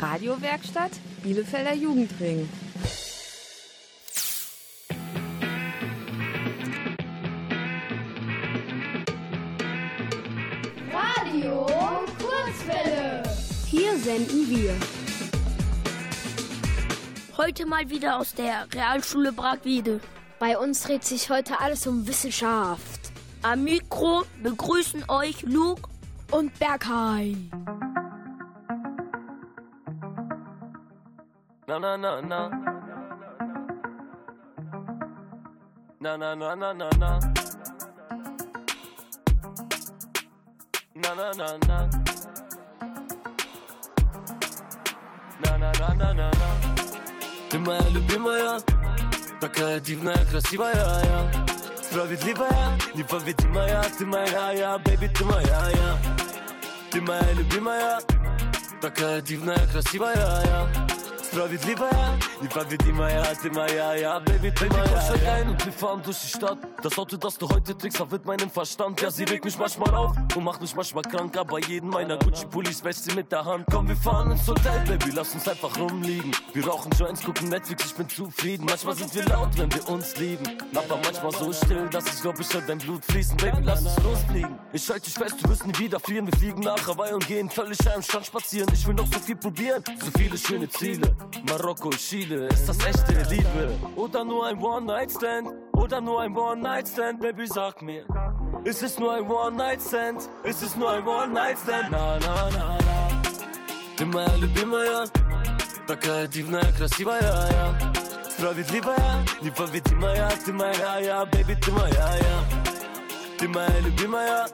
Radiowerkstatt Bielefelder Jugendring. Radio Kurzwelle. Hier senden wir. Heute mal wieder aus der Realschule Bragwiede. Bei uns dreht sich heute alles um Wissenschaft. Am Mikro begrüßen euch Luke und Berghai. На на на на. Ты моя любимая Такая дивная, красивая я. Справедливая, непобедимая Ты моя я, бэби, ты моя я. Ты моя любимая Такая дивная, красивая я Справедливая, непобедимая, ты моя, ja, Baby, ты Baby, moja, steig ja. ein und wir fahren durch die Stadt. Das Auto, das du heute trägst, verwirrt meinen Verstand. Ja, sie regt mich manchmal auf und macht mich manchmal krank. Aber jeden meiner Gucci-Pullis wäscht sie mit der Hand. Komm, wir fahren ins Hotel, Baby, lass uns einfach rumliegen. Wir rauchen Joints, gucken Netflix, ich bin zufrieden. Manchmal sind wir laut, wenn wir uns lieben. Aber manchmal so still, dass ich glaub, ich hör dein Blut fließen. Baby, lass uns losfliegen. Ich halte dich fest, du wirst nie wieder fliehen. Wir fliegen nach Hawaii und gehen völlig am Strand spazieren. Ich will noch so viel probieren, so viele schöne Ziele. Marokko, Chile, ist das echte Liebe? Oder nur ein One-Night-Stand? Oder nur ein One-Night-Stand? Baby, sag mir. Ist es nur ein One-Night-Stand? Ist es nur ein One-Night-Stand? Na, na, na, na. Ты моя любимая, такая дивная, красивая я. Справедливая, непобедимая, ты моя я, baby, ты моя я. Ты моя любимая,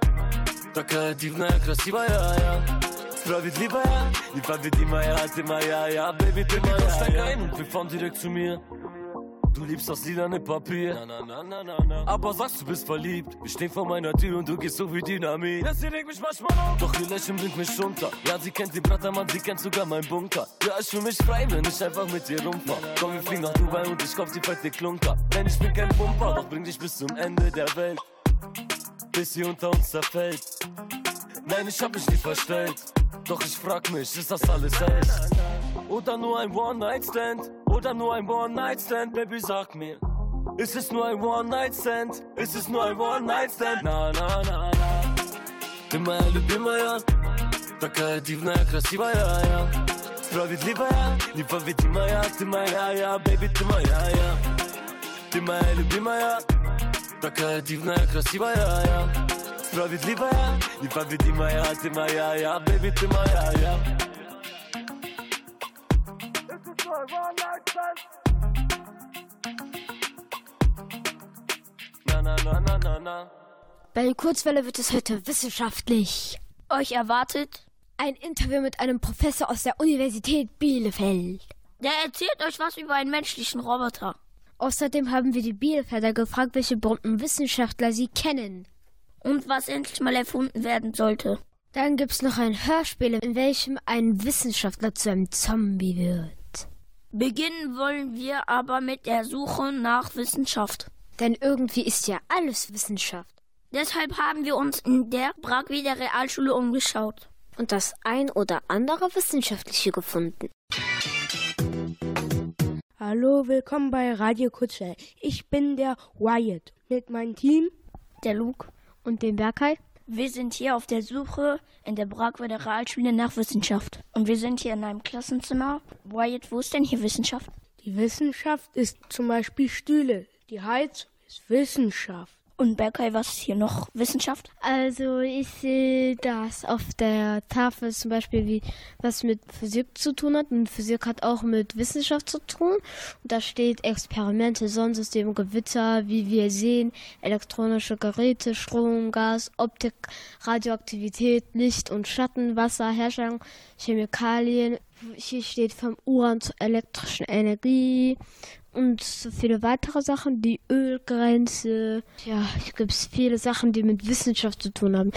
такая дивная, красивая я. Справедливая, непобедимая, ты моя, ja, Baby, ты моя, steig ein und wir fahren direkt zu mir. Du liebst das lilane Papier, na, na, na, na, na. aber sagst du bist verliebt. Wir stehen vor meiner Tür und du gehst so wie Dynamit. Ja, sie regt mich manchmal auf, doch ihr Lächeln bringt mich runter. Ja, sie kennt den Brattermann, sie kennt sogar meinen Bunker. Ja, ich fühl mich frei, wenn ich einfach mit dir rumfahr. Komm, wir fliegen nach Dubai und ich kauf die fette Klunker. Denn ich bin kein Pumper, doch bring dich bis zum Ende der Welt. Bis sie unter uns zerfällt. Nein, ich hab mich nie verstellt. Doch ich frag mich, ist das alles echt? Oder nur ein One-Night-Stand? Oder nur ein One-Night-Stand? Baby, sag mir. Ist es nur ein One-Night-Stand? Ist es nur ein One-Night-Stand? Na, na, na, na. Ты моя любимая, такая дивная, красивая я. Справедливая, непобедимая, ты моя я, baby, ты моя я. Ты моя любимая, такая дивная, красивая я. Справедливая, непобедимая, ты моя я, baby, ты моя я. Na, na, na, na, na, na. Bei Kurzwelle wird es heute wissenschaftlich. Euch erwartet ein Interview mit einem Professor aus der Universität Bielefeld. Der erzählt euch was über einen menschlichen Roboter. Außerdem haben wir die Bielefelder gefragt, welche berühmten Wissenschaftler sie kennen. Und was endlich mal erfunden werden sollte. Dann gibt's noch ein Hörspiel, in welchem ein Wissenschaftler zu einem Zombie wird. Beginnen wollen wir aber mit der Suche nach Wissenschaft. Denn irgendwie ist ja alles Wissenschaft. Deshalb haben wir uns in der Bragwieder Realschule umgeschaut. Und das ein oder andere Wissenschaftliche gefunden. Hallo, willkommen bei Radio Kutsche. Ich bin der Wyatt mit meinem Team. Der Luke. Und dem Berghai. Wir sind hier auf der Suche in der Bragwieder Realschule nach Wissenschaft. Und wir sind hier in einem Klassenzimmer. Wyatt, wo ist denn hier Wissenschaft? Die Wissenschaft ist zum Beispiel Stühle. Die Heizung ist Wissenschaft. Und Berkay, was ist hier noch Wissenschaft? Also ich sehe das auf der Tafel zum Beispiel, wie was mit Physik zu tun hat. Und Physik hat auch mit Wissenschaft zu tun. Und da steht Experimente, Sonnensystem, Gewitter, wie wir sehen, elektronische Geräte, Strom, Gas, Optik, Radioaktivität, Licht und Schatten, Wasser, Herstellung, Chemikalien. Hier steht vom Uran zur elektrischen Energie und so viele weitere Sachen, die Ölgrenze. Ja, hier gibt es viele Sachen, die mit Wissenschaft zu tun haben.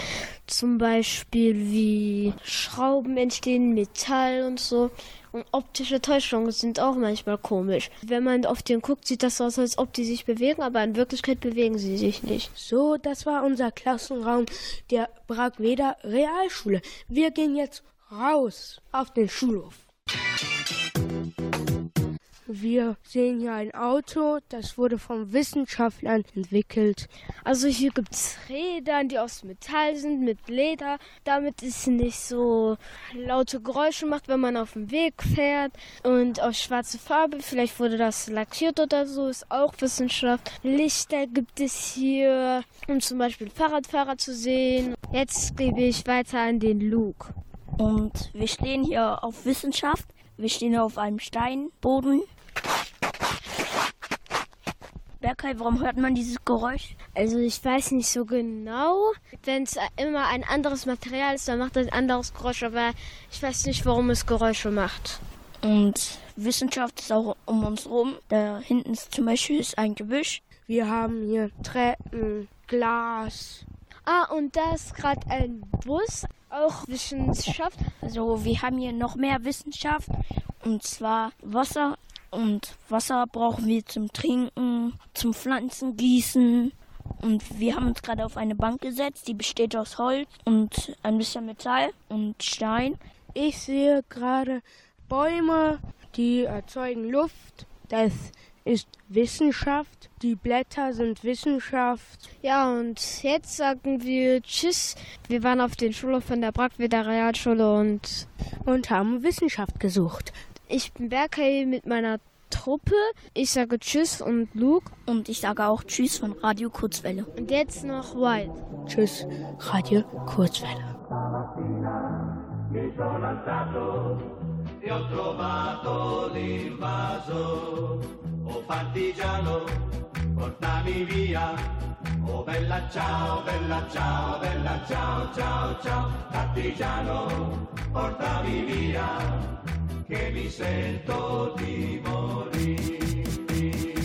Zum Beispiel wie Schrauben entstehen, Metall und so. Und optische Täuschungen sind auch manchmal komisch. Wenn man auf den guckt, sieht das aus, als ob die sich bewegen, aber in Wirklichkeit bewegen sie sich nicht. So, das war unser Klassenraum der Bragweder Realschule. Wir gehen jetzt raus auf den Schulhof. Wir sehen hier ein Auto, das wurde von Wissenschaftlern entwickelt. Also hier gibt es Räder, die aus Metall sind, mit Leder, damit es nicht so laute Geräusche macht, wenn man auf dem Weg fährt. Und aus schwarze Farbe, vielleicht wurde das lackiert oder so, ist auch Wissenschaft. Lichter gibt es hier, um zum Beispiel Fahrradfahrer zu sehen. Jetzt gebe ich weiter an den Luke. Und wir stehen hier auf Wissenschaft. Wir stehen auf einem Steinboden. Berkay, warum hört man dieses Geräusch? Also ich weiß nicht so genau. Wenn es immer ein anderes Material ist, dann macht es ein anderes Geräusch, aber ich weiß nicht, warum es Geräusche macht. Und Wissenschaft ist auch um uns rum. Da hinten ist zum Beispiel ist ein Gebüsch. Wir haben hier Treppen, Glas. Ah, und da ist gerade ein Bus, auch Wissenschaft. Also wir haben hier noch mehr Wissenschaft. Und zwar Wasser und Wasser brauchen wir zum Trinken, zum Pflanzengießen. Und wir haben uns gerade auf eine Bank gesetzt, die besteht aus Holz und ein bisschen Metall und Stein. Ich sehe gerade Bäume, die erzeugen Luft. Das ist Wissenschaft. Die Blätter sind Wissenschaft. Ja, und jetzt sagen wir Tschüss. Wir waren auf den Schulhof von der Brackweder Realschule und, und haben Wissenschaft gesucht. Ich bin Berkay mit meiner Truppe. Ich sage Tschüss und Luke. Und ich sage auch Tschüss von Radio Kurzwelle. Und jetzt noch White. Tschüss, Radio Kurzwelle. e ho trovato l'invaso. Oh partigiano, portami via. Oh bella ciao, bella ciao, bella ciao, ciao, ciao. Partigiano, portami via, che mi sento di morire.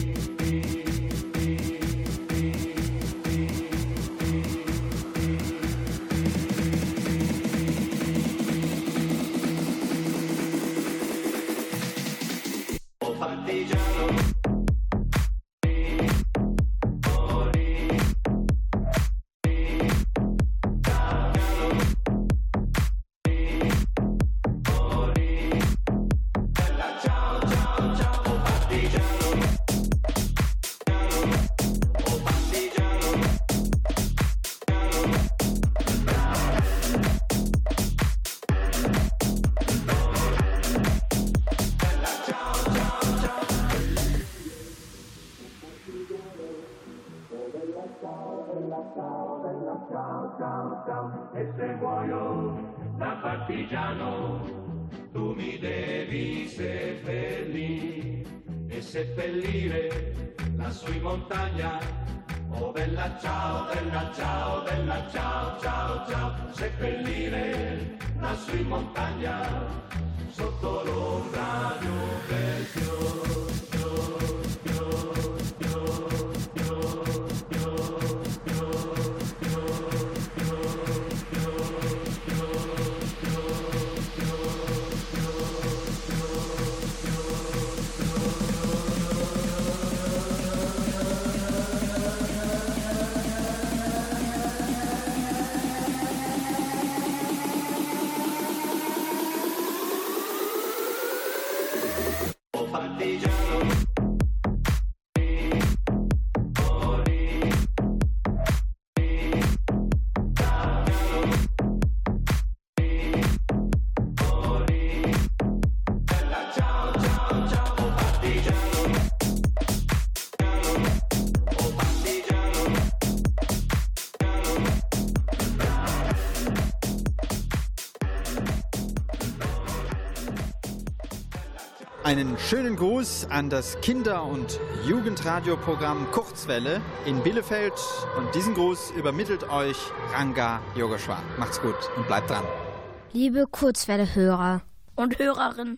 Einen schönen Gruß an das Kinder- und Jugendradioprogramm Kurzwelle in Bielefeld. Und diesen Gruß übermittelt euch Ranga Yogeshwar. Macht's gut und bleibt dran. Liebe Kurzwelle-Hörer und Hörerinnen,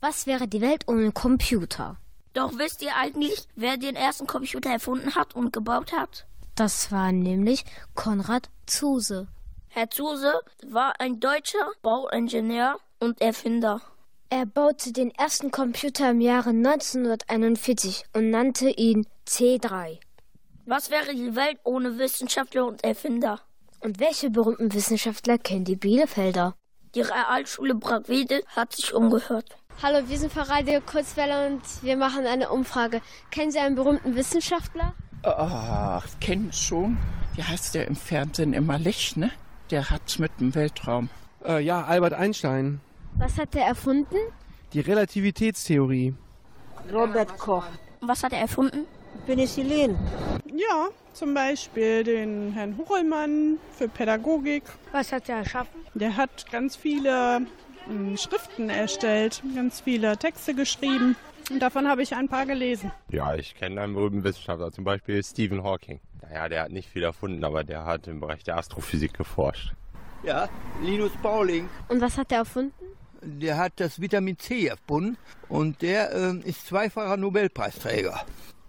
was wäre die Welt ohne Computer? Doch wisst ihr eigentlich, wer den ersten Computer erfunden hat und gebaut hat? Das war nämlich Konrad Zuse. Herr Zuse war ein deutscher Bauingenieur und Erfinder. Er baute den ersten Computer im Jahre 1941 und nannte ihn C3. Was wäre die Welt ohne Wissenschaftler und Erfinder? Und welche berühmten Wissenschaftler kennen die Bielefelder? Die Realschule Bragwede hat sich umgehört. Hallo, wir sind von Radio Kurzwelle und wir machen eine Umfrage. Kennen Sie einen berühmten Wissenschaftler? Ach, kenn schon. Wie heißt der im Fernsehen immer Licht, ne? Der hat's mit dem Weltraum. Äh, ja, Albert Einstein. Was hat er erfunden? Die Relativitätstheorie. Robert Koch. Was hat er erfunden? Penicillin. Ja, zum Beispiel den Herrn Huchelmann für Pädagogik. Was hat er erschaffen? Der hat ganz viele äh, Schriften erstellt, ganz viele Texte geschrieben. Und davon habe ich ein paar gelesen. Ja, ich kenne einen berühmten Wissenschaftler, zum Beispiel Stephen Hawking. Naja, der hat nicht viel erfunden, aber der hat im Bereich der Astrophysik geforscht. Ja, Linus Pauling. Und was hat er erfunden? Der hat das Vitamin C erfunden und der äh, ist zweifacher Nobelpreisträger.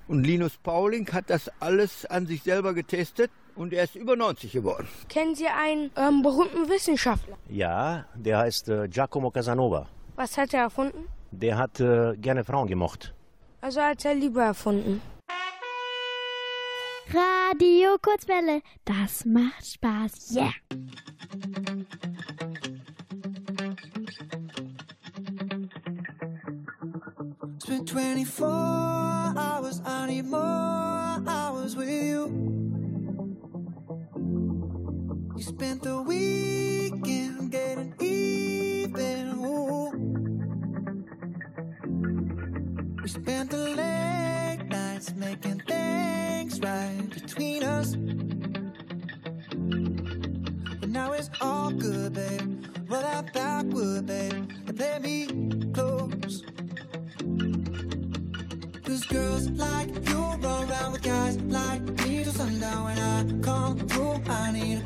Und Linus Pauling hat das alles an sich selber getestet und er ist über 90 geworden. Kennen Sie einen ähm, berühmten Wissenschaftler? Ja, der heißt äh, Giacomo Casanova. Was hat er erfunden? Der hat äh, gerne Frauen gemocht. Also hat er Liebe erfunden. Radio Kurzwelle, das macht Spaß. Yeah! Spent 24 hours, I need more hours with you. We spent the weekend getting even. Ooh. We spent the late nights making things right between us. But now it's all good, babe. Roll that backward, babe, and play me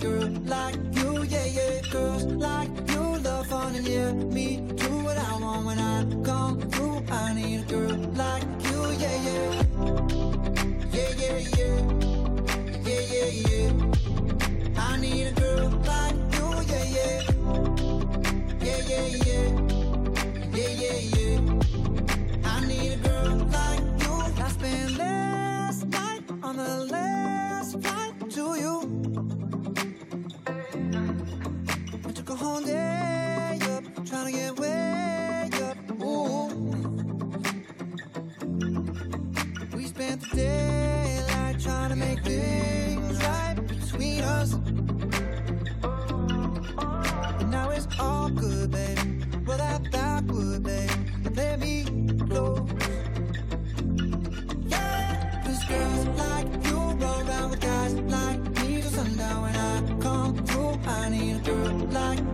girl like you, yeah, yeah. Girls like you love fun and yeah, me like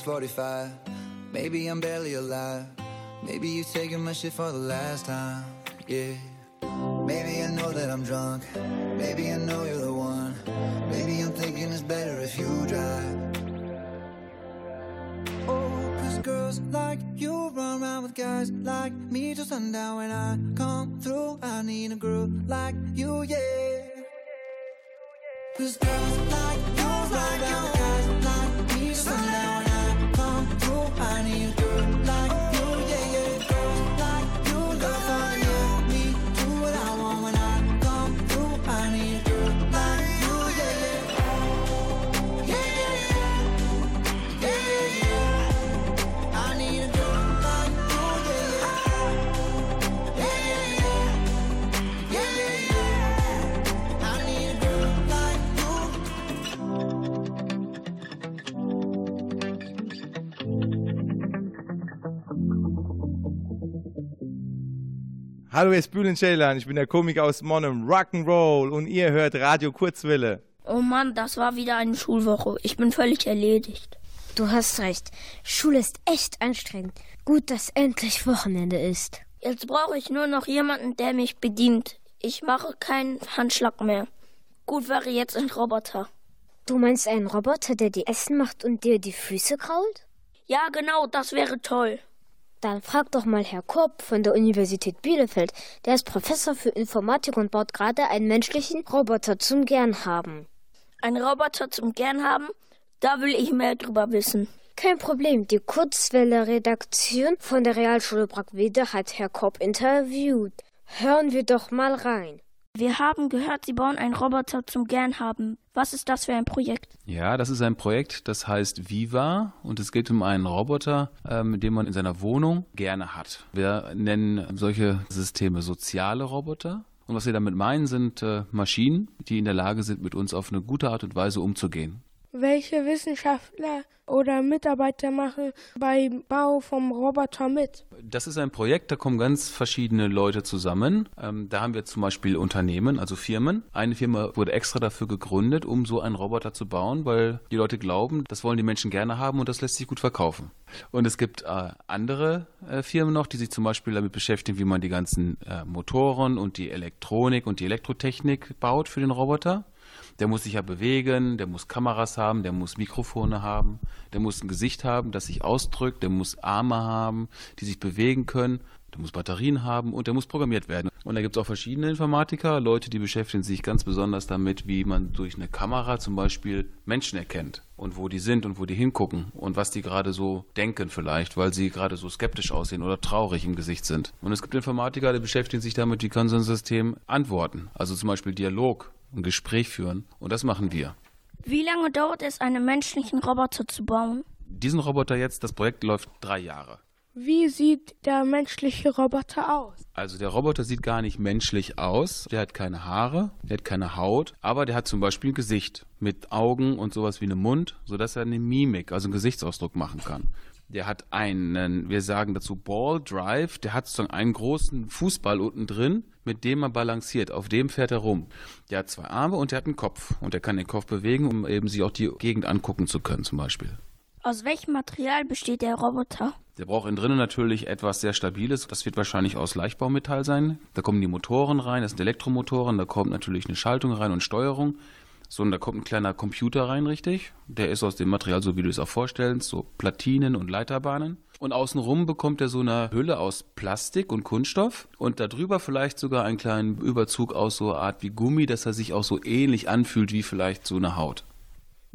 645. Maybe I'm barely alive. Maybe you're taking my shit for the last time. Yeah. Maybe I know that I'm drunk. Maybe I know you're the one. Maybe I'm thinking it's better if you drive. Oh, cause girls like you run around with guys like me till sundown when I come through. I need a girl like you, yeah. Cause girls like you run around with guys like me till sundown I need a girl Hallo, hier ist Bülent Ceylan, ich bin der Komiker aus Monum, Rock'n'Roll und ihr hört Radio Kurzwille. Oh Mann, das war wieder eine Schulwoche. Ich bin völlig erledigt. Du hast recht. Schule ist echt anstrengend. Gut, dass endlich Wochenende ist. Jetzt brauche ich nur noch jemanden, der mich bedient. Ich mache keinen Handschlag mehr. Gut wäre jetzt ein Roboter. Du meinst einen Roboter, der dir Essen macht und dir die Füße krault? Ja, genau, das wäre toll. Dann frag doch mal Herr Kopp von der Universität Bielefeld. Der ist Professor für Informatik und baut gerade einen menschlichen Roboter zum Gern haben. Ein Roboter zum Gern haben? Da will ich mehr drüber wissen. Kein Problem. Die Kurzwelle-Redaktion von der Realschule Brackwede hat Herr Kopp interviewt. Hören wir doch mal rein. Wir haben gehört, Sie bauen einen Roboter zum Gern haben. Was ist das für ein Projekt? Ja, das ist ein Projekt, das heißt Viva und es geht um einen Roboter, ähm, den man in seiner Wohnung gerne hat. Wir nennen solche Systeme soziale Roboter. Und was wir damit meinen, sind äh, Maschinen, die in der Lage sind, mit uns auf eine gute Art und Weise umzugehen. Welche Wissenschaftler oder Mitarbeiter machen beim Bau vom Roboter mit? Das ist ein Projekt, da kommen ganz verschiedene Leute zusammen. Ähm, da haben wir zum Beispiel Unternehmen, also Firmen. Eine Firma wurde extra dafür gegründet, um so einen Roboter zu bauen, weil die Leute glauben, das wollen die Menschen gerne haben und das lässt sich gut verkaufen. Und es gibt äh, andere äh, Firmen noch, die sich zum Beispiel damit beschäftigen, wie man die ganzen äh, Motoren und die Elektronik und die Elektrotechnik baut für den Roboter. Der muss sich ja bewegen, der muss Kameras haben, der muss Mikrofone haben, der muss ein Gesicht haben, das sich ausdrückt, der muss Arme haben, die sich bewegen können, der muss Batterien haben und der muss programmiert werden. Und da gibt es auch verschiedene Informatiker, Leute, die beschäftigen sich ganz besonders damit, wie man durch eine Kamera zum Beispiel Menschen erkennt und wo die sind und wo die hingucken und was die gerade so denken vielleicht, weil sie gerade so skeptisch aussehen oder traurig im Gesicht sind. Und es gibt Informatiker, die beschäftigen sich damit, wie kann so ein System antworten, also zum Beispiel Dialog ein Gespräch führen. Und das machen wir. Wie lange dauert es, einen menschlichen Roboter zu bauen? Diesen Roboter jetzt, das Projekt läuft drei Jahre. Wie sieht der menschliche Roboter aus? Also der Roboter sieht gar nicht menschlich aus. Der hat keine Haare, der hat keine Haut, aber der hat zum Beispiel ein Gesicht mit Augen und sowas wie einem Mund, sodass er eine Mimik, also einen Gesichtsausdruck machen kann. Der hat einen, wir sagen dazu Ball Drive, der hat sozusagen einen großen Fußball unten drin, mit dem er balanciert. Auf dem fährt er rum. Der hat zwei Arme und der hat einen Kopf. Und er kann den Kopf bewegen, um eben sich auch die Gegend angucken zu können, zum Beispiel. Aus welchem Material besteht der Roboter? Der braucht innen drinnen natürlich etwas sehr Stabiles. Das wird wahrscheinlich aus Leichtbaumetall sein. Da kommen die Motoren rein, das sind Elektromotoren, da kommt natürlich eine Schaltung rein und Steuerung. So, und da kommt ein kleiner Computer rein, richtig? Der ist aus dem Material, so wie du es auch vorstellst, so Platinen und Leiterbahnen. Und außenrum bekommt er so eine Hülle aus Plastik und Kunststoff und darüber vielleicht sogar einen kleinen Überzug aus so einer Art wie Gummi, dass er sich auch so ähnlich anfühlt wie vielleicht so eine Haut.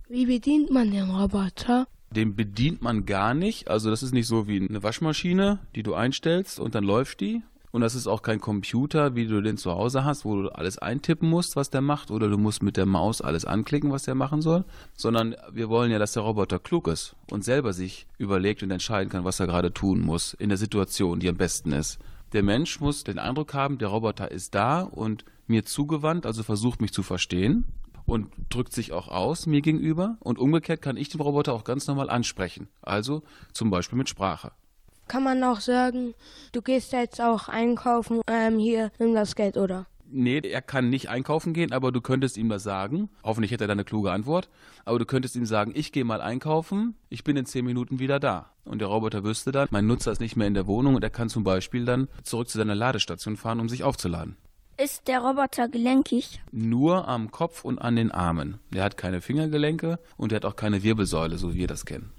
Wie bedient man den Roboter? Den bedient man gar nicht. Also das ist nicht so wie eine Waschmaschine, die du einstellst und dann läuft die, und das ist auch kein Computer, wie du den zu Hause hast, wo du alles eintippen musst, was der macht, oder du musst mit der Maus alles anklicken, was der machen soll, sondern wir wollen ja, dass der Roboter klug ist und selber sich überlegt und entscheiden kann, was er gerade tun muss in der Situation, die am besten ist. Der Mensch muss den Eindruck haben, der Roboter ist da und mir zugewandt, also versucht mich zu verstehen und drückt sich auch aus mir gegenüber. Und umgekehrt kann ich den Roboter auch ganz normal ansprechen, also zum Beispiel mit Sprache kann man auch sagen, du gehst jetzt auch einkaufen, ähm, hier, nimm das Geld, oder? Nee, er kann nicht einkaufen gehen, aber du könntest ihm das sagen. Hoffentlich hätte er da eine kluge Antwort. Aber du könntest ihm sagen, ich gehe mal einkaufen, ich bin in zehn Minuten wieder da. Und der Roboter wüsste dann, mein Nutzer ist nicht mehr in der Wohnung und er kann zum Beispiel dann zurück zu seiner Ladestation fahren, um sich aufzuladen. Ist der Roboter gelenkig? Nur am Kopf und an den Armen. Er hat keine Fingergelenke und er hat auch keine Wirbelsäule, so wie wir das kennen.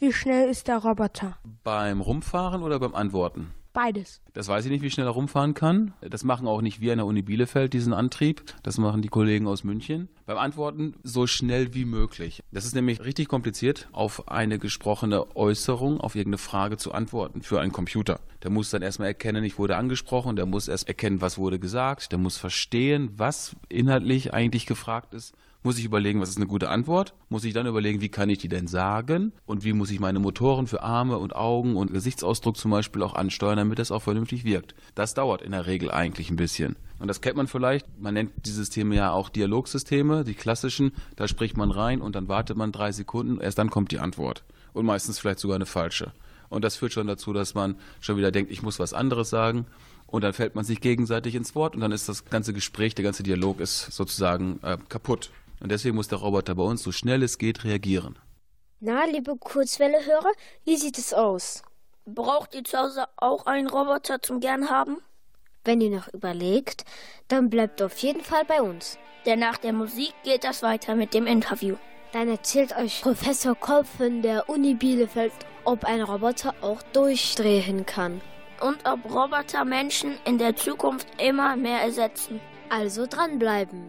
Wie schnell ist der Roboter? Beim Rumfahren oder beim Antworten? Beides. Das weiß ich nicht, wie schnell er rumfahren kann. Das machen auch nicht wir an der Uni Bielefeld, diesen Antrieb. Das machen die Kollegen aus München. Beim Antworten so schnell wie möglich. Das ist nämlich richtig kompliziert, auf eine gesprochene Äußerung, auf irgendeine Frage zu antworten für einen Computer. Der muss dann erstmal erkennen, ich wurde angesprochen, der muss erst erkennen, was wurde gesagt, der muss verstehen, was inhaltlich eigentlich gefragt ist muss ich überlegen, was ist eine gute Antwort, muss ich dann überlegen, wie kann ich die denn sagen und wie muss ich meine Motoren für Arme und Augen und Gesichtsausdruck zum Beispiel auch ansteuern, damit das auch vernünftig wirkt. Das dauert in der Regel eigentlich ein bisschen. Und das kennt man vielleicht, man nennt die Systeme ja auch Dialogsysteme, die klassischen, da spricht man rein und dann wartet man drei Sekunden, erst dann kommt die Antwort. Und meistens vielleicht sogar eine falsche. Und das führt schon dazu, dass man schon wieder denkt, ich muss was anderes sagen. Und dann fällt man sich gegenseitig ins Wort und dann ist das ganze Gespräch, der ganze Dialog ist sozusagen äh, kaputt. Und deswegen muss der Roboter bei uns so schnell es geht reagieren. Na, liebe Kurzwelle-Hörer, wie sieht es aus? Braucht ihr zu Hause auch einen Roboter zum Gern haben? Wenn ihr noch überlegt, dann bleibt auf jeden Fall bei uns. Denn nach der Musik geht das weiter mit dem Interview. Dann erzählt euch Professor Kopf von der Uni Bielefeld, ob ein Roboter auch durchdrehen kann. Und ob Roboter Menschen in der Zukunft immer mehr ersetzen. Also dranbleiben.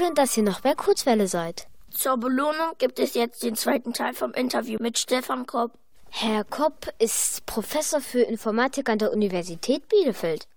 Schön, dass ihr noch bei Kurzwelle seid. Zur Belohnung gibt es jetzt den zweiten Teil vom Interview mit Stefan Kopp. Herr Kopp ist Professor für Informatik an der Universität Bielefeld.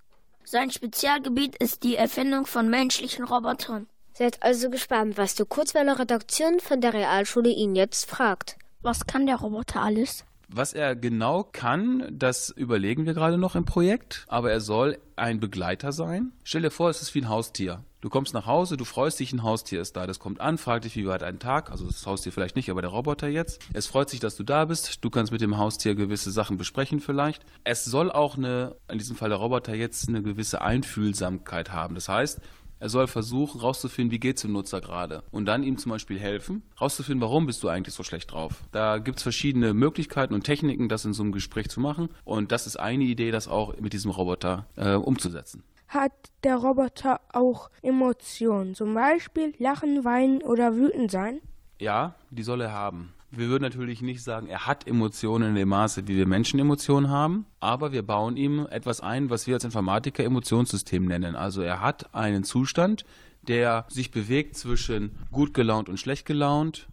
Sein Spezialgebiet ist die Erfindung von menschlichen Robotern. Seid also gespannt, was die Kurzwelle-Redaktion von der Realschule ihn jetzt fragt. Was kann der Roboter alles? Was er genau kann, das überlegen wir gerade noch im Projekt, aber er soll ein Begleiter sein. Stell dir vor, es ist wie ein Haustier. Du kommst nach Hause, du freust dich, ein Haustier ist da. Das kommt an, fragt dich, wie war dein Tag? Also das Haustier vielleicht nicht, aber der Roboter jetzt. Es freut sich, dass du da bist. Du kannst mit dem Haustier gewisse Sachen besprechen vielleicht. Es soll auch eine, in diesem Fall der Roboter jetzt, eine gewisse Einfühlsamkeit haben. Das heißt, Er soll versuchen, rauszufinden, wie geht's dem Nutzer gerade. Und dann ihm zum Beispiel helfen, rauszufinden, warum bist du eigentlich so schlecht drauf. Da gibt's verschiedene Möglichkeiten und Techniken, das in so einem Gespräch zu machen. Und das ist eine Idee, das auch mit diesem Roboter äh, umzusetzen. Hat der Roboter auch Emotionen, zum Beispiel lachen, weinen oder wütend sein? Ja, die soll er haben. Wir würden natürlich nicht sagen, er hat Emotionen in dem Maße, wie wir Menschen Emotionen haben, aber wir bauen ihm etwas ein, was wir als Informatiker Emotionssystem nennen. Also er hat einen Zustand, der sich bewegt zwischen gut gelaunt und schlecht gelaunt,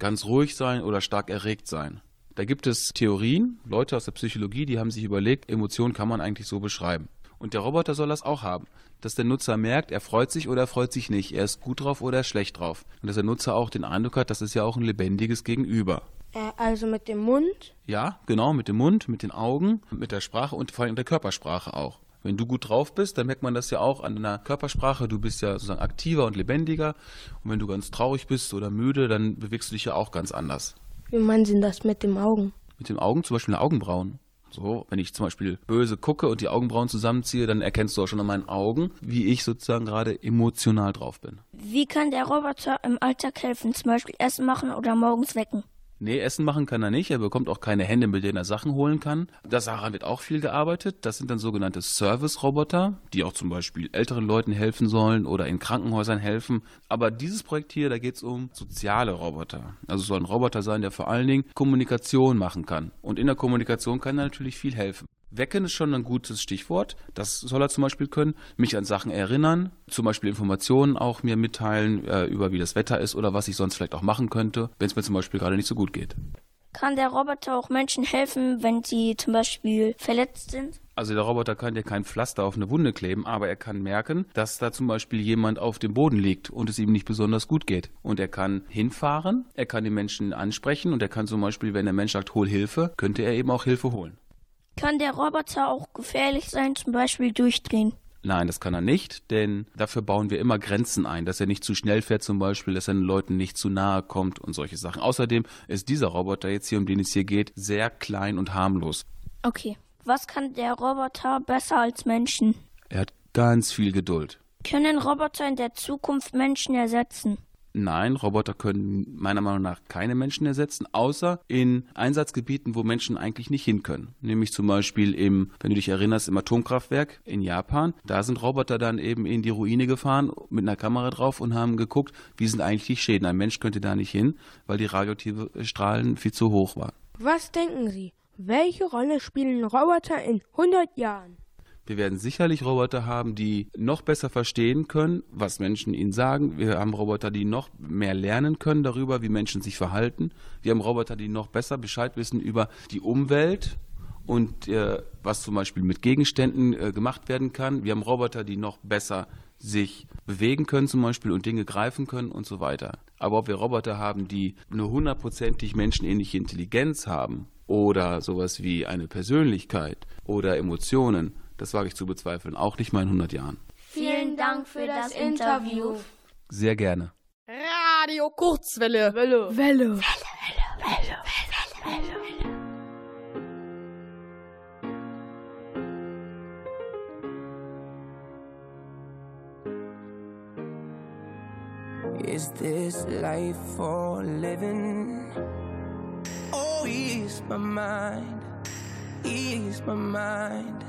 ganz ruhig sein oder stark erregt sein. Da gibt es Theorien, Leute aus der Psychologie, die haben sich überlegt, Emotionen kann man eigentlich so beschreiben. Und der Roboter soll das auch haben, dass der Nutzer merkt, er freut sich oder er freut sich nicht, er ist gut drauf oder er ist schlecht drauf. Und dass der Nutzer auch den Eindruck hat, das ist ja auch ein lebendiges Gegenüber. Äh, also mit dem Mund? Ja, genau, mit dem Mund, mit den Augen, mit der Sprache und vor allem der Körpersprache auch. Wenn du gut drauf bist, dann merkt man das ja auch an deiner Körpersprache. Du bist ja sozusagen aktiver und lebendiger. Und wenn du ganz traurig bist oder müde, dann bewegst du dich ja auch ganz anders. Wie meinen Sie das mit den Augen? Mit den Augen zum Beispiel eine Augenbrauen. So, wenn ich zum Beispiel böse gucke und die Augenbrauen zusammenziehe, dann erkennst du auch schon an meinen Augen, wie ich sozusagen gerade emotional drauf bin. Wie kann der Roboter im Alltag helfen? Zum Beispiel Essen machen oder morgens wecken? Nee, Essen machen kann er nicht. Er bekommt auch keine Hände, mit denen er Sachen holen kann. Daran wird auch viel gearbeitet. Das sind dann sogenannte Service-Roboter, die auch zum Beispiel älteren Leuten helfen sollen oder in Krankenhäusern helfen. Aber dieses Projekt hier, da geht es um soziale Roboter. Also soll ein Roboter sein, der vor allen Dingen Kommunikation machen kann. Und in der Kommunikation kann er natürlich viel helfen. Wecken ist schon ein gutes Stichwort. Das soll er zum Beispiel können. Mich an Sachen erinnern, zum Beispiel Informationen auch mir mitteilen äh, über wie das Wetter ist oder was ich sonst vielleicht auch machen könnte, wenn es mir zum Beispiel gerade nicht so gut geht. Kann der Roboter auch Menschen helfen, wenn sie zum Beispiel verletzt sind? Also der Roboter kann dir kein Pflaster auf eine Wunde kleben, aber er kann merken, dass da zum Beispiel jemand auf dem Boden liegt und es ihm nicht besonders gut geht. Und er kann hinfahren, er kann den Menschen ansprechen und er kann zum Beispiel, wenn der Mensch sagt, hol Hilfe, könnte er eben auch Hilfe holen. Kann der Roboter auch gefährlich sein, zum Beispiel durchdrehen? Nein, das kann er nicht, denn dafür bauen wir immer Grenzen ein, dass er nicht zu schnell fährt zum Beispiel, dass er den Leuten nicht zu nahe kommt und solche Sachen. Außerdem ist dieser Roboter jetzt hier, um den es hier geht, sehr klein und harmlos. Okay. Was kann der Roboter besser als Menschen? Er hat ganz viel Geduld. Können Roboter in der Zukunft Menschen ersetzen? Nein, Roboter können meiner Meinung nach keine Menschen ersetzen, außer in Einsatzgebieten, wo Menschen eigentlich nicht hin können. Nämlich zum Beispiel im, wenn du dich erinnerst, im Atomkraftwerk in Japan. Da sind Roboter dann eben in die Ruine gefahren mit einer Kamera drauf und haben geguckt, wie sind eigentlich die Schäden. Ein Mensch könnte da nicht hin, weil die radioaktive Strahlen viel zu hoch waren. Was denken Sie? Welche Rolle spielen Roboter in 100 Jahren? Wir werden sicherlich Roboter haben, die noch besser verstehen können, was Menschen ihnen sagen. Wir haben Roboter, die noch mehr lernen können darüber, wie Menschen sich verhalten. Wir haben Roboter, die noch besser Bescheid wissen über die Umwelt und äh, was zum Beispiel mit Gegenständen äh, gemacht werden kann. Wir haben Roboter, die noch besser sich bewegen können zum Beispiel und Dinge greifen können und so weiter. Aber ob wir Roboter haben, die eine hundertprozentig menschenähnliche Intelligenz haben oder sowas wie eine Persönlichkeit oder Emotionen, das wage ich zu bezweifeln, auch nicht mal in 100 Jahren. Vielen Dank für das Interview. Sehr gerne. Radio Kurzwelle. Welle. Welle. Welle, Welle, Welle, Welle. Is this life for living? Oh, ease my mind, ease my mind.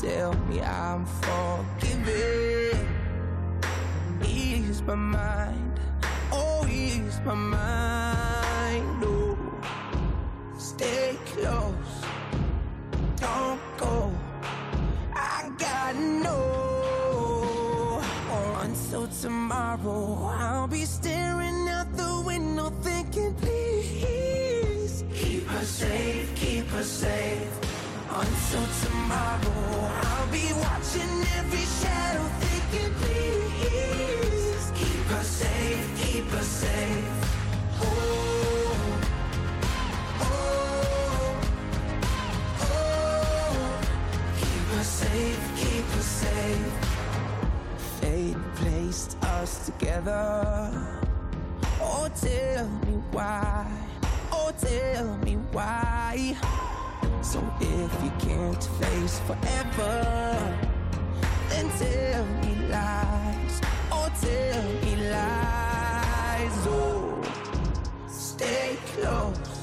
Tell me I'm forgiven. Ease my mind, oh, ease my mind. Oh, stay close, don't go. I got no until tomorrow. I'll be staring out the window thinking, please keep her safe, keep her safe. Until tomorrow, I'll be watching every shadow thinking, please keep her safe, keep her safe. Oh, oh, oh. Keep her safe, keep her safe. Fate placed us together. Oh, tell me why. Oh, tell me why. So if you can't face forever, and tell me lies. Oh, tell me lies. Oh, stay close.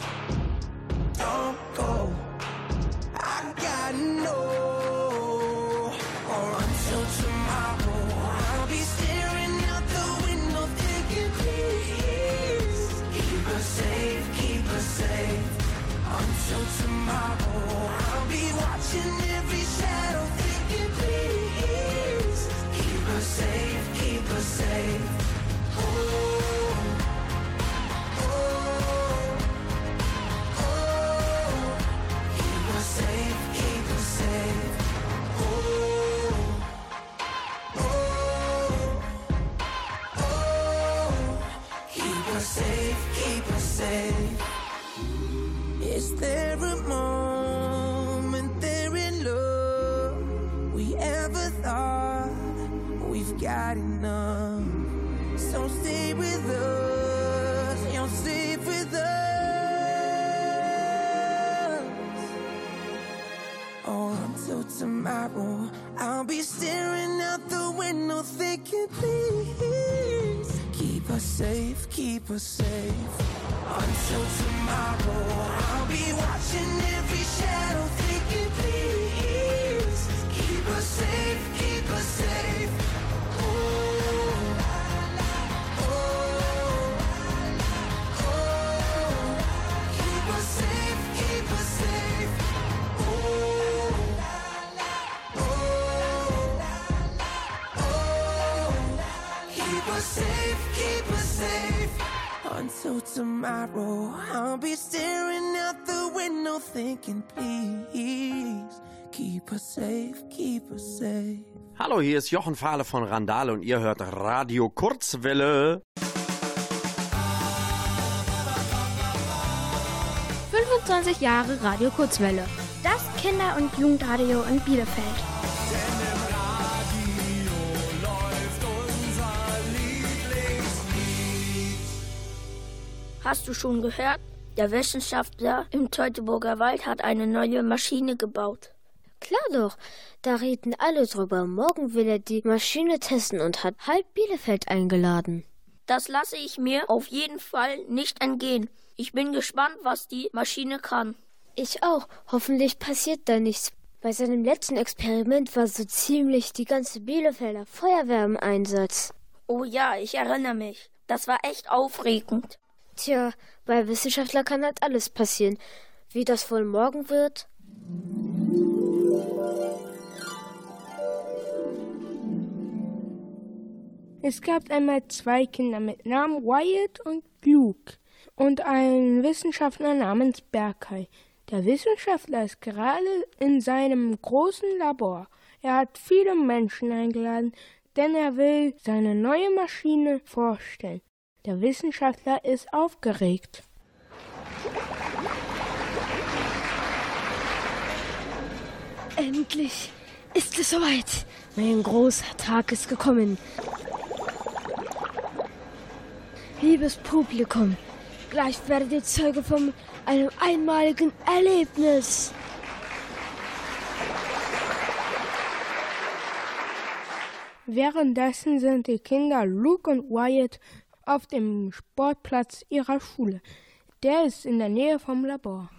Us safe, keep us safe. Until tomorrow, I'll be staring out the window thinking, please keep us safe, keep us safe. Hallo, hier ist Jochen Fahle von Randale und ihr hört Radio Kurzwelle. 25 Jahre Radio Kurzwelle. Das Kinder- und Jugendradio in Bielefeld. Hast du schon gehört? Der Wissenschaftler im Teutoburger Wald hat eine neue Maschine gebaut. Klar doch, da reden alle drüber. Morgen will er die Maschine testen und hat halb Bielefeld eingeladen. Das lasse ich mir auf jeden Fall nicht entgehen. Ich bin gespannt, was die Maschine kann. Ich auch. Hoffentlich passiert da nichts. Bei seinem letzten Experiment war so ziemlich die ganze Bielefelder Feuerwehr im Einsatz. Oh ja, ich erinnere mich. Das war echt aufregend. Tja, bei Wissenschaftler kann halt alles passieren. Wie das wohl morgen wird? Es gab einmal zwei Kinder mit Namen Wyatt und Luke und einen Wissenschaftler namens Berkay. Der Wissenschaftler ist gerade in seinem großen Labor. Er hat viele Menschen eingeladen, denn er will seine neue Maschine vorstellen. Der Wissenschaftler ist aufgeregt. Endlich ist es soweit. Mein großer Tag ist gekommen. Liebes Publikum, gleich werdet ihr Zeuge von einem einmaligen Erlebnis. Währenddessen sind die Kinder Luke und Wyatt auf dem Sportplatz ihrer Schule. Der ist in der Nähe vom Labor.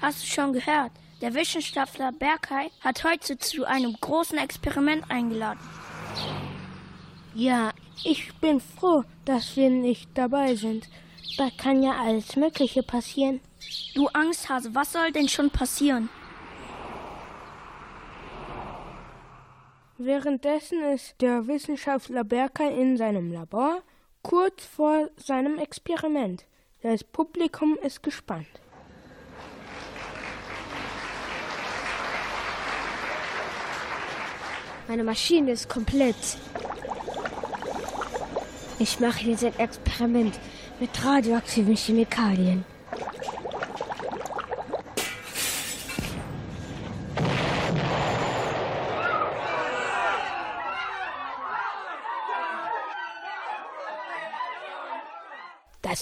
Hast du schon gehört? Der Wissenschaftler Berkay hat heute zu einem großen Experiment eingeladen. Ja, ich bin froh, dass wir nicht dabei sind. Da kann ja alles Mögliche passieren. Du Angsthase, was soll denn schon passieren? Währenddessen ist der Wissenschaftler Berkay in seinem Labor, kurz vor seinem Experiment. Das Publikum ist gespannt. Meine Maschine ist komplett. Ich mache jetzt ein Experiment mit radioaktiven Chemikalien.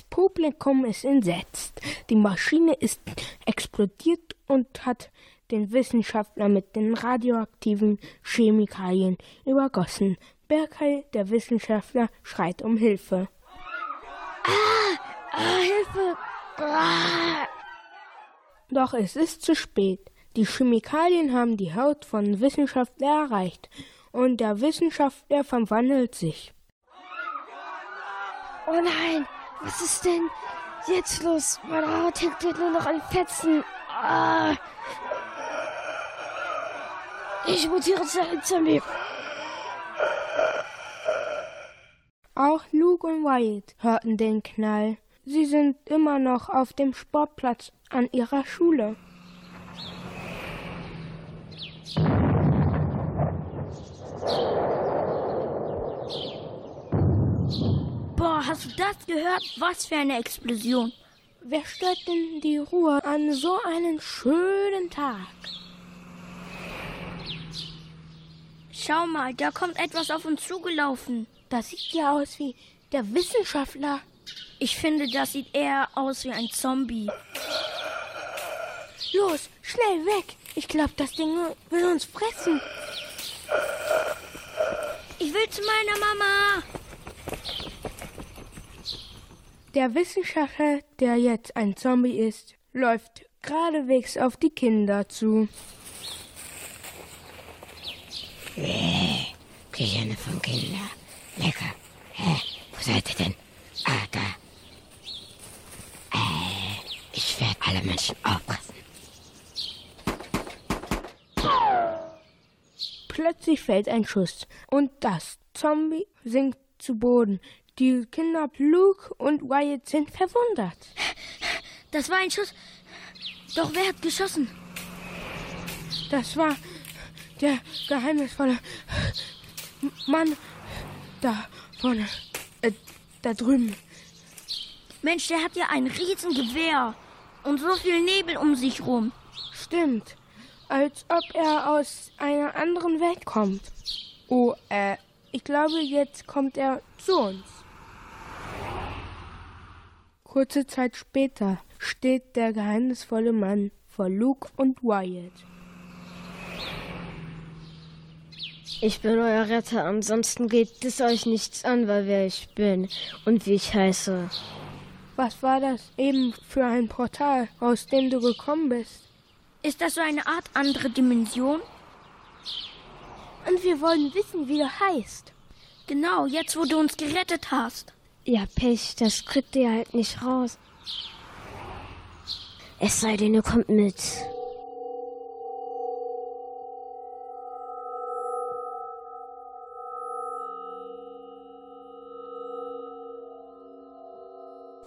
Das Publikum ist entsetzt. Die Maschine ist explodiert und hat den Wissenschaftler mit den radioaktiven Chemikalien übergossen. Berkay, der Wissenschaftler, schreit um Hilfe. Ah, ah Hilfe! Ah. Doch es ist zu spät. Die Chemikalien haben die Haut von Wissenschaftler erreicht und der Wissenschaftler verwandelt sich. Oh nein, was ist denn jetzt los? Meine Haut hängt nur noch an Fetzen. Ah. Ich mutiere zu einem Zombie. Auch Luke und Wyatt hörten den Knall. Sie sind immer noch auf dem Sportplatz an ihrer Schule. Hast du das gehört? Was für eine Explosion. Wer stört denn die Ruhe an so einem schönen Tag? Schau mal, da kommt etwas auf uns zugelaufen. Das sieht ja aus wie der Wissenschaftler. Ich finde, das sieht eher aus wie ein Zombie. Los, schnell weg. Ich glaube, das Ding will uns fressen. Ich will zu meiner Mama. Der Wissenschaftler, der jetzt ein Zombie ist, läuft geradewegs auf die Kinder zu. Äh, Gehirne von Kindern. Lecker. Hä? Wo seid ihr denn? Ah, da. Äh, ich werde alle Menschen aufpassen. Plötzlich fällt ein Schuss und das Zombie sinkt zu Boden. Die Kinder Luke und Wyatt sind verwundert. Das war ein Schuss. Doch wer hat geschossen? Das war der geheimnisvolle Mann da vorne, äh, da drüben. Mensch, der hat ja ein Riesengewehr und so viel Nebel um sich rum. Stimmt, als ob er aus einer anderen Welt kommt. Oh, äh, ich glaube, jetzt kommt er zu uns. Kurze Zeit später steht der geheimnisvolle Mann vor Luke und Wyatt. Ich bin euer Retter, ansonsten geht es euch nichts an, weil wer ich bin und wie ich heiße. Was war das eben für ein Portal, aus dem du gekommen bist? Ist das so eine Art andere Dimension? Und wir wollen wissen, wie du heißt. Genau, jetzt wo du uns gerettet hast. Ja, Pech, das kriegt ihr halt nicht raus. Es sei denn, ihr kommt mit.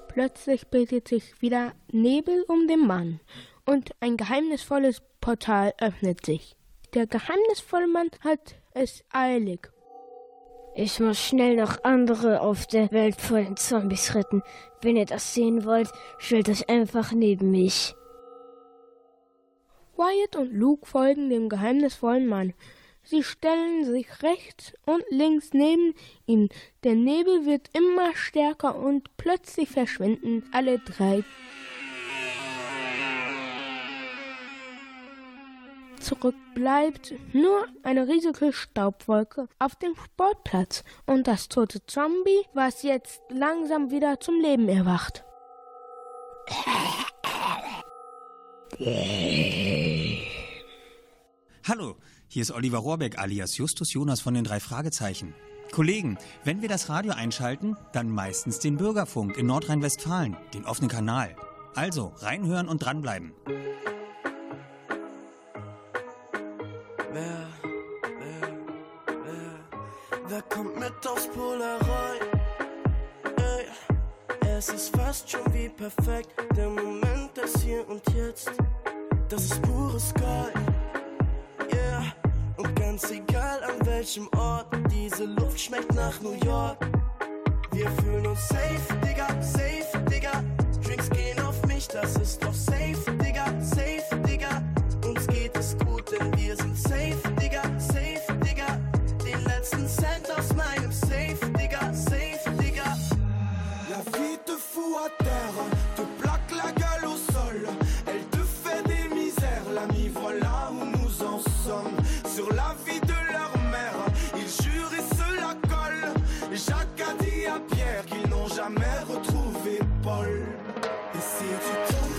Plötzlich bildet sich wieder Nebel um den Mann und ein geheimnisvolles Portal öffnet sich. Der geheimnisvolle Mann hat es eilig. Ich muss schnell noch andere auf der Welt vor den Zombies retten. Wenn ihr das sehen wollt, stellt euch einfach neben mich. Wyatt und Luke folgen dem geheimnisvollen Mann. Sie stellen sich rechts und links neben ihn. Der Nebel wird immer stärker und plötzlich verschwinden alle drei. Zurück bleibt nur eine riesige Staubwolke auf dem Sportplatz und das tote Zombie, was jetzt langsam wieder zum Leben erwacht. Hallo, hier ist Oliver Rohrbeck alias Justus Jonas von den drei Fragezeichen. Kollegen, wenn wir das Radio einschalten, dann meistens den Bürgerfunk in Nordrhein-Westfalen, den offenen Kanal. Also reinhören und dranbleiben. Wer, wer, wer, wer kommt mit aufs Polaroid? Ey, es ist fast schon wie perfekt. Der Moment ist hier und jetzt. Das ist pures Gold. Yeah, und ganz egal an welchem Ort, diese Luft schmeckt nach New York. Wir fühlen uns safe, Digga, safe, Digga. Drinks gehen auf mich, das ist doch safe, jamais retrouver Paul. Et si tu tombes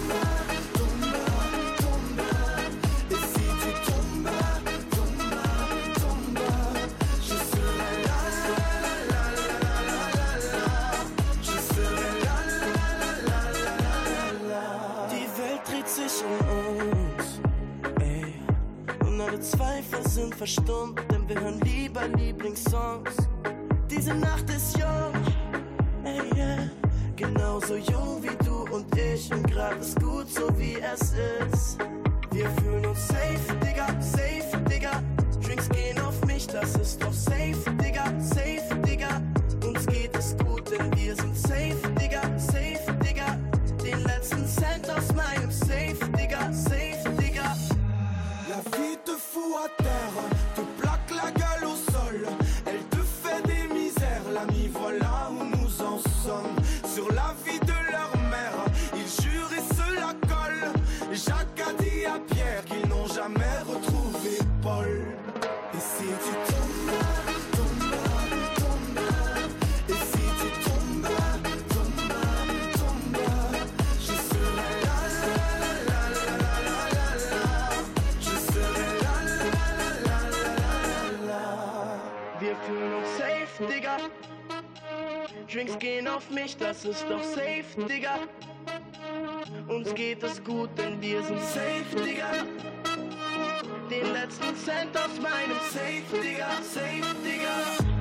Zweifel sind verstummt, denn wir hören lieber Lieblingssongs. Diese Nacht ist jung. Genauso jung wie du und ich und grad ist gut so wie es ist. Wir fühlen uns safe, Digga, safe, Digga. Drinks gehen auf mich, das ist doch gehen auf mich, das ist doch safe, Digga. Uns geht es gut, denn wir sind safe, Digga. Den letzten Cent aus meinem Safe, Digga, safe, Digga.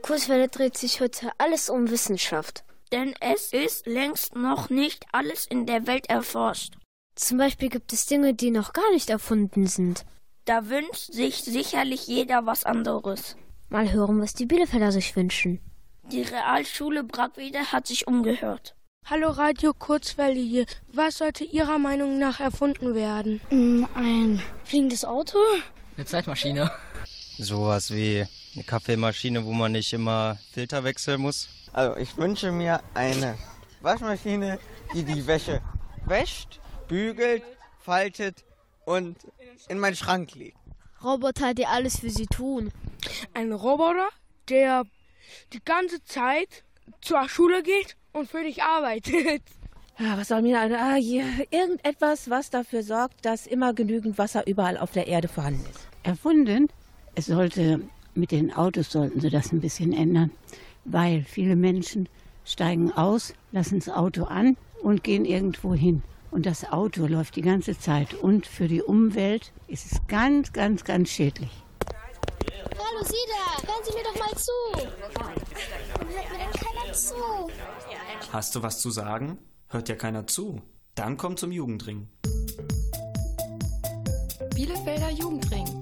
Bei Kurzwelle dreht sich heute alles um Wissenschaft. Denn es ist längst noch nicht alles in der Welt erforscht. Zum Beispiel gibt es Dinge, die noch gar nicht erfunden sind. Da wünscht sich sicherlich jeder was anderes. Mal hören, was die Bielefelder sich wünschen. Die Realschule Brackwede hat sich umgehört. Hallo Radio Kurzwelle hier. Was sollte Ihrer Meinung nach erfunden werden? Mm, Ein fliegendes Auto? Eine Zeitmaschine. Sowas wie eine Kaffeemaschine, wo man nicht immer Filter wechseln muss. Also ich wünsche mir eine Waschmaschine, die die Wäsche wäscht, bügelt, faltet und in meinen Schrank legt. Roboter, die alles für sie tun. Ein Roboter, der die ganze Zeit zur Schule geht und für dich arbeitet. Ja, was soll mir eine, ah, hier, irgendetwas, was dafür sorgt, dass immer genügend Wasser überall auf der Erde vorhanden ist. erfunden. Es sollte mit den Autos sollten sie das ein bisschen ändern, weil viele Menschen steigen aus, lassen das Auto an und gehen irgendwo hin. Und das Auto läuft die ganze Zeit. Und für die Umwelt ist es ganz, ganz, ganz schädlich. Hallo Sie da, hören Sie mir doch mal zu. Hört mir denn keiner zu? Hast du was zu sagen? Hört ja keiner zu. Dann komm zum Jugendring. Bielefelder Jugendring.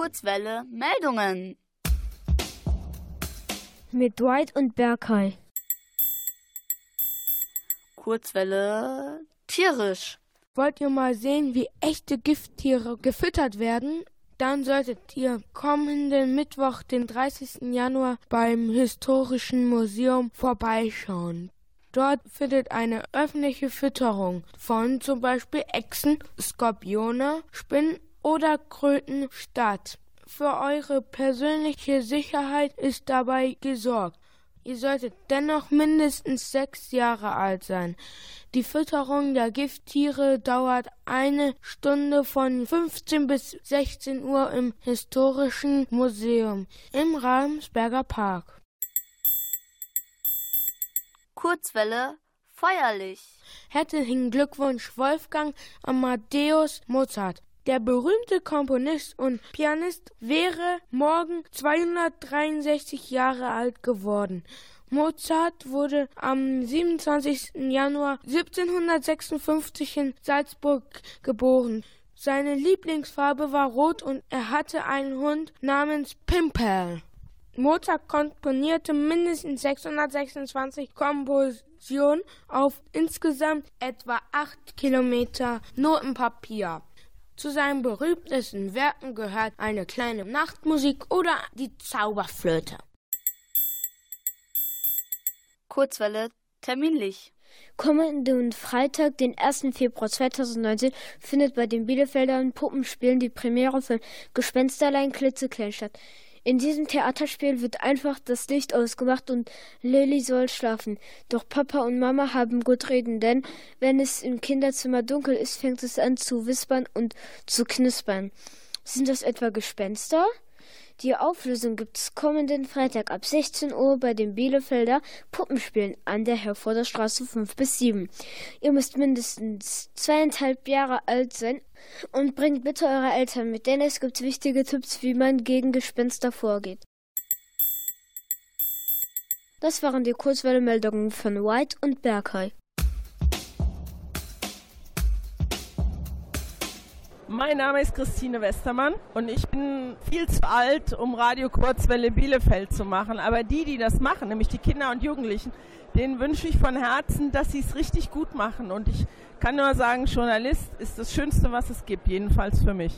Kurzwelle Meldungen. Mit Dwight und Berkay. Kurzwelle tierisch. Wollt ihr mal sehen, wie echte Gifttiere gefüttert werden? Dann solltet ihr kommenden Mittwoch, den 30. Januar, beim Historischen Museum vorbeischauen. Dort findet eine öffentliche Fütterung von zum Beispiel Echsen, Skorpione, Spinnen oder Kröten statt. Für eure persönliche Sicherheit ist dabei gesorgt. Ihr solltet dennoch mindestens sechs Jahre alt sein. Die Fütterung der Gifttiere dauert eine Stunde von 15 bis 16 Uhr im Historischen Museum im Ramsberger Park. Kurzwelle feierlich. Herzlichen Glückwunsch Wolfgang Amadeus Mozart. Der berühmte Komponist und Pianist wäre morgen 263 Jahre alt geworden. Mozart wurde am 27. Januar 1756 in Salzburg geboren. Seine Lieblingsfarbe war rot und er hatte einen Hund namens Pimpel. Mozart komponierte mindestens 626 Kompositionen auf insgesamt etwa 8 Kilometer Notenpapier. Zu seinen berühmtesten Werken gehört eine kleine Nachtmusik oder die Zauberflöte. Kurzwelle terminlich. Kommenden Freitag, den 1. Februar 2019, findet bei den Bielefeldern Puppenspielen die Premiere von Gespensterlein klitzeklein statt. In diesem Theaterspiel wird einfach das Licht ausgemacht und Lilly soll schlafen. Doch Papa und Mama haben gut reden, denn wenn es im Kinderzimmer dunkel ist, fängt es an zu wispern und zu knispern. Sind das etwa Gespenster? Die Auflösung gibt es kommenden Freitag ab 16 Uhr bei den Bielefelder Puppenspielen an der Herforder Straße 5 bis 7. Ihr müsst mindestens zweieinhalb Jahre alt sein und bringt bitte eure Eltern mit, denn es gibt wichtige Tipps, wie man gegen Gespenster vorgeht. Das waren die Kurzwelle-Meldungen von White und Berghei. Mein Name ist Christine Westermann und ich bin viel zu alt, um Radio Kurzwelle Bielefeld zu machen. Aber die, die das machen, nämlich die Kinder und Jugendlichen, denen wünsche ich von Herzen, dass sie es richtig gut machen. Und ich kann nur sagen, Journalist ist das Schönste, was es gibt, jedenfalls für mich.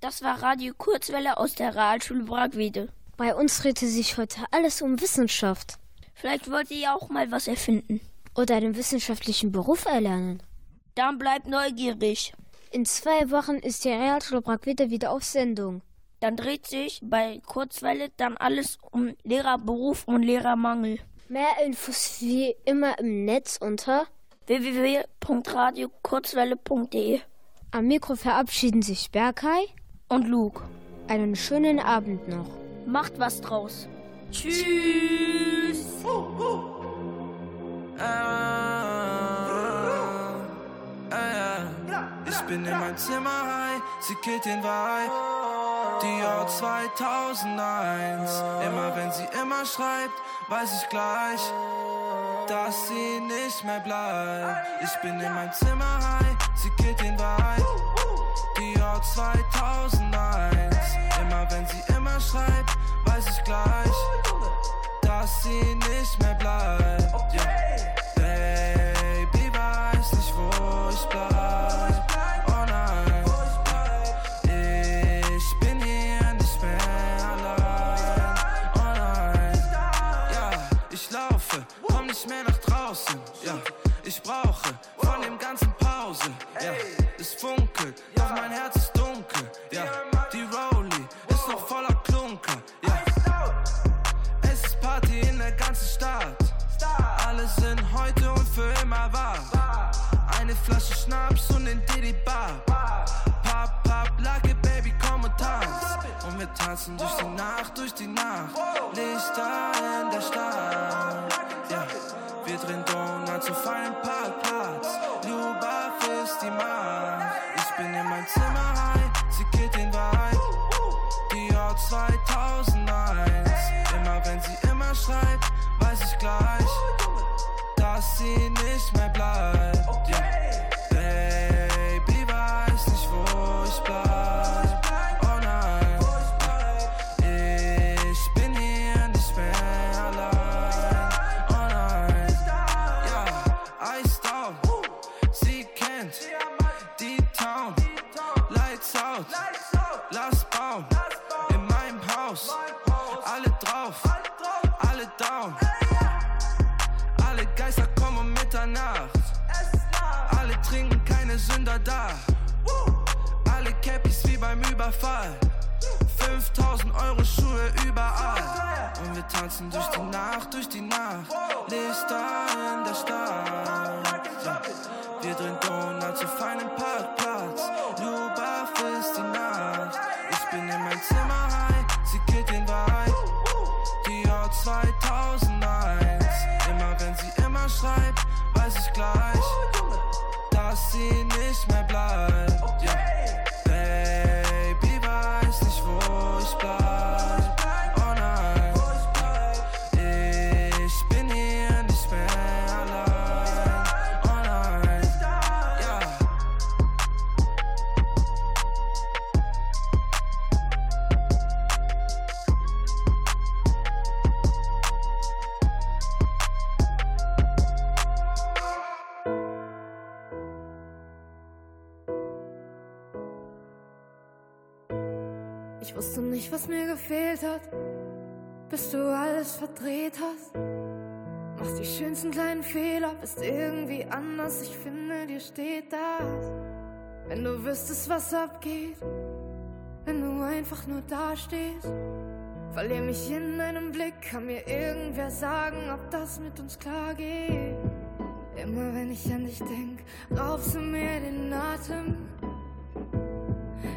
Das war Radio Kurzwelle aus der Realschule Bragwede. Bei uns drehte sich heute alles um Wissenschaft. Vielleicht wollt ihr ja auch mal was erfinden. Oder einen wissenschaftlichen Beruf erlernen. Dann bleibt neugierig. In zwei Wochen ist die Realschule Bragwede wieder auf Sendung. Dann dreht sich bei Kurzwelle dann alles um Lehrerberuf und Lehrermangel. Mehr Infos wie immer im Netz unter www.radiokurzwelle.de. Am Mikro verabschieden sich Berkay und Luke. Einen schönen Abend noch. Macht was draus. Tschüss. Ich bin in mein Zimmer high, sie killt den Vibe. Die Jahr 2001. Immer wenn sie immer schreibt, weiß ich gleich, dass sie nicht mehr bleibt. Ich bin in mein Zimmer high, sie killt den Vibe. Die Jahr 2001. Immer wenn sie immer schreibt, weiß ich gleich, dass sie nicht mehr bleibt. Yeah. Baby weiß nicht, wo ich bleib. Draußen. Ja, ich brauche von dem ganzen Pause. Ja, es funkelt, doch mein Herz ist dunkel. Ja, die Rolli ist noch voller Klunker. Ja, es ist Party in der ganzen Stadt. Alle sind heute und für immer wahr. Eine Flasche Schnaps und in Diddy Bar. Pop, like it, baby, komm und tanz. Und wir tanzen durch die Nacht, durch die Nacht. Lichter in der Stadt. Ja, wir drehen Donuts auf einem Parkplatz. Lubaf ist die Macht. Ich bin in mein Zimmer high, sie killt den. Die Jahr 2001. Immer wenn sie immer schreibt, weiß ich gleich, dass sie nicht mehr bleibt. Yeah. Beim Überfall. 5000 Euro Schuhe überall. Und wir tanzen durch die Nacht, durch die Nacht. Lichter in der Stadt. Wir drehen Donuts auf einem Parkplatz. Lubaf ist die Nacht. Ich bin in mein Zimmer Fehler, bist irgendwie anders. Ich finde, dir steht das. Wenn du wüsstest, was abgeht, wenn du einfach nur dastehst. Verlier mich in deinem Blick, kann mir irgendwer sagen, ob das mit uns klar geht. Immer wenn ich an dich denk, raubst du mir den Atem.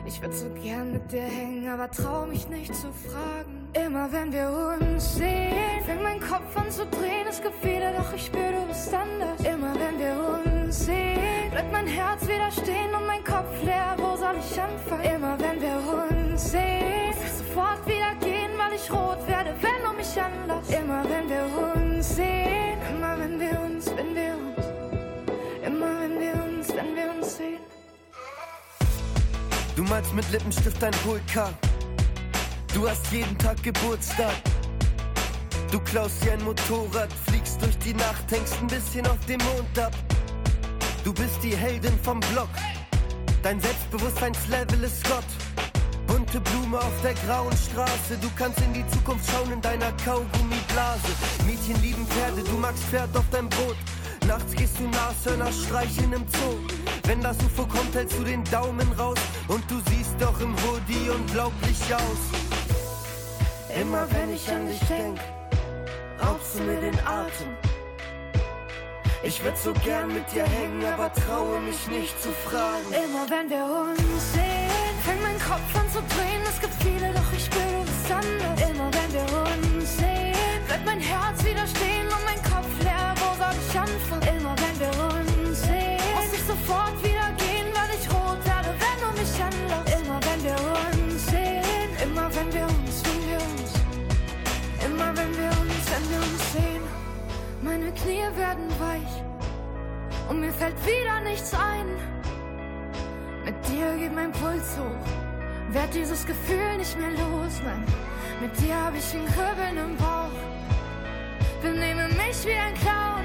Ich würd so gern mit dir hängen, aber trau mich nicht zu fragen. Immer wenn wir uns sehen, fängt mein Kopf an zu drehen. Es gibt viele, doch ich spür, du bist anders. Immer wenn wir uns sehen, bleibt mein Herz wieder stehen und mein Kopf leer. Wo soll ich anfangen? Immer wenn wir uns sehen, muss sofort wieder gehen, weil ich rot werde, wenn du mich anlässt. Immer wenn wir uns sehen, immer wenn wir uns, wenn wir uns, immer wenn wir uns, wenn wir uns sehen. Du malst mit Lippenstift ein Vulkan. Du hast jeden Tag Geburtstag. Du klaust dir ein Motorrad, fliegst durch die Nacht, hängst ein bisschen auf dem Mond ab. Du bist die Heldin vom Block. Dein Selbstbewusstseinslevel ist Gott. Bunte Blume auf der grauen Straße. Du kannst in die Zukunft schauen in deiner Kaugummiblase. Mädchen lieben Pferde, du magst Pferd auf dein Brot. Nachts gehst du Nashörner streicheln im Zoo. Wenn das UFO kommt, hältst du den Daumen raus. Und du siehst doch im Hoodie unglaublich aus. Immer wenn ich an dich denk, raubst du mir den Atem. Ich würd so gern mit dir hängen, aber traue mich nicht zu fragen. Immer wenn wir uns sehen, fängt mein Kopf an zu drehen. Es gibt viele, Meine Knie werden weich und mir fällt wieder nichts ein. Mit dir geht mein Puls hoch, werd dieses Gefühl nicht mehr los. Nein, mit dir hab ich ein Kribbeln im Bauch, benehme mich wie ein Clown.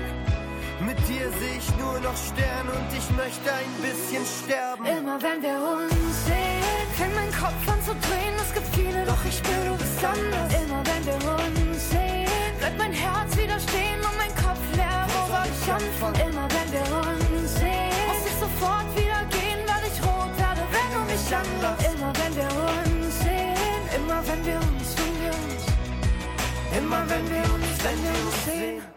Mit dir sehe ich nur noch Sterne und ich möchte ein bisschen sterben. Immer wenn wir uns sehen, fängt mein Kopf an zu drehen. Es gibt viele, doch ich spür, du bist anders. Immer wenn wir uns sehen, bleibt mein Herz wieder stehen und. Ich anfangen? Immer wenn wir uns sehen, muss ich sofort wieder gehen, weil ich rot werde, wenn du mich anlachst. Immer wenn wir uns sehen, immer wenn wir uns, wenn wir uns, Immer wenn wir uns, wenn wir uns sehen.